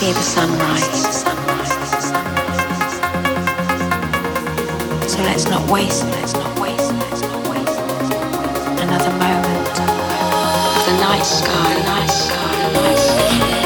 see the sunrise. So let's not waste, let's not waste, let's not waste another moment of the night sky, night sky, night sky.